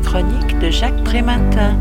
chronique de Jacques Prématin.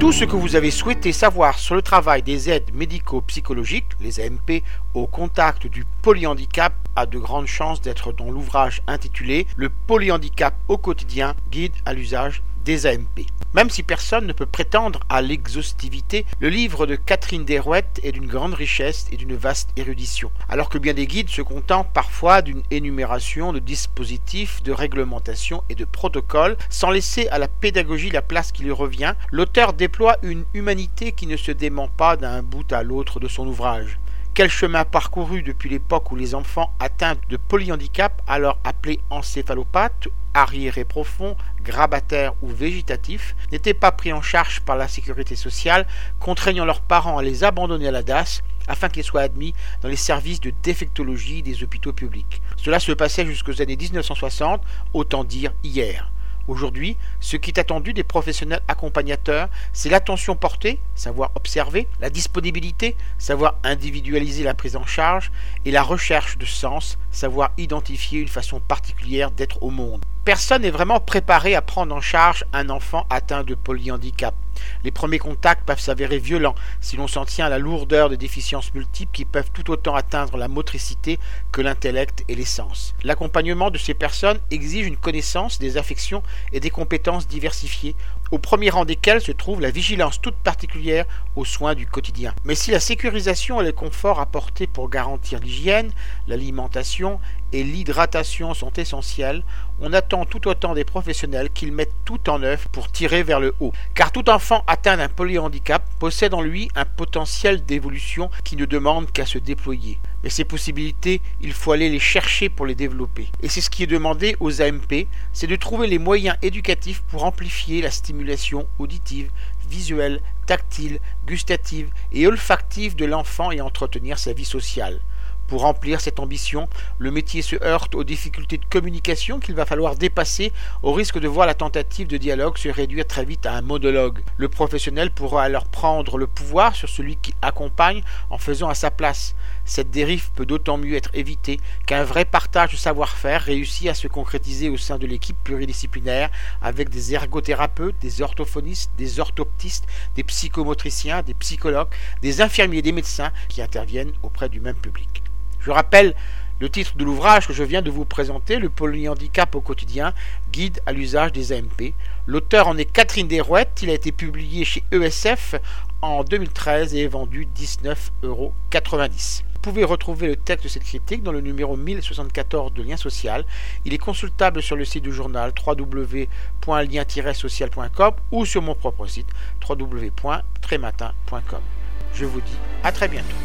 Tout ce que vous avez souhaité savoir sur le travail des aides médico-psychologiques, les AMP, au contact du polyhandicap a de grandes chances d'être dans l'ouvrage intitulé Le polyhandicap au quotidien, guide à l'usage des AMP. Même si personne ne peut prétendre à l'exhaustivité, le livre de Catherine Derouette est d'une grande richesse et d'une vaste érudition, alors que bien des guides se contentent parfois d'une énumération de dispositifs, de réglementations et de protocoles, sans laisser à la pédagogie la place qui lui revient, l'auteur déploie une humanité qui ne se dément pas d'un bout à l'autre de son ouvrage. Quel chemin parcouru depuis l'époque où les enfants atteints de polyhandicap, alors appelés encéphalopathes, arriérés profonds, grabataires ou végétatifs, n'étaient pas pris en charge par la sécurité sociale, contraignant leurs parents à les abandonner à la DAS afin qu'ils soient admis dans les services de défectologie des hôpitaux publics. Cela se passait jusqu'aux années 1960, autant dire hier. Aujourd'hui, ce qui est attendu des professionnels accompagnateurs, c'est l'attention portée, savoir observer, la disponibilité, savoir individualiser la prise en charge, et la recherche de sens, savoir identifier une façon particulière d'être au monde. Personne n'est vraiment préparé à prendre en charge un enfant atteint de polyhandicap. Les premiers contacts peuvent s'avérer violents si l'on s'en tient à la lourdeur des déficiences multiples qui peuvent tout autant atteindre la motricité que l'intellect et les sens. L'accompagnement de ces personnes exige une connaissance des affections et des compétences diversifiées, au premier rang desquelles se trouve la vigilance toute particulière aux soins du quotidien. Mais si la sécurisation et le confort apportés pour garantir l'hygiène, l'alimentation et l'hydratation sont essentiels, on attend tout autant des professionnels qu'ils mettent tout en œuvre pour tirer vers le haut. Car tout enfant atteint d'un polyhandicap possède en lui un potentiel d'évolution qui ne demande qu'à se déployer. Mais ces possibilités, il faut aller les chercher pour les développer. Et c'est ce qui est demandé aux AMP, c'est de trouver les moyens éducatifs pour amplifier la stimulation auditive, visuelle, tactile, gustative et olfactive de l'enfant et entretenir sa vie sociale. Pour remplir cette ambition, le métier se heurte aux difficultés de communication qu'il va falloir dépasser au risque de voir la tentative de dialogue se réduire très vite à un monologue. Le professionnel pourra alors prendre le pouvoir sur celui qui accompagne en faisant à sa place. Cette dérive peut d'autant mieux être évitée qu'un vrai partage de savoir-faire réussit à se concrétiser au sein de l'équipe pluridisciplinaire avec des ergothérapeutes, des orthophonistes, des orthoptistes, des psychomotriciens, des psychologues, des infirmiers et des médecins qui interviennent auprès du même public. Je rappelle le titre de l'ouvrage que je viens de vous présenter, Le polyhandicap au quotidien, guide à l'usage des AMP. L'auteur en est Catherine Desrouettes. Il a été publié chez ESF en 2013 et est vendu 19,90 euros. Vous pouvez retrouver le texte de cette critique dans le numéro 1074 de Lien Social. Il est consultable sur le site du journal www.lien-social.com ou sur mon propre site www.trématin.com. Je vous dis à très bientôt.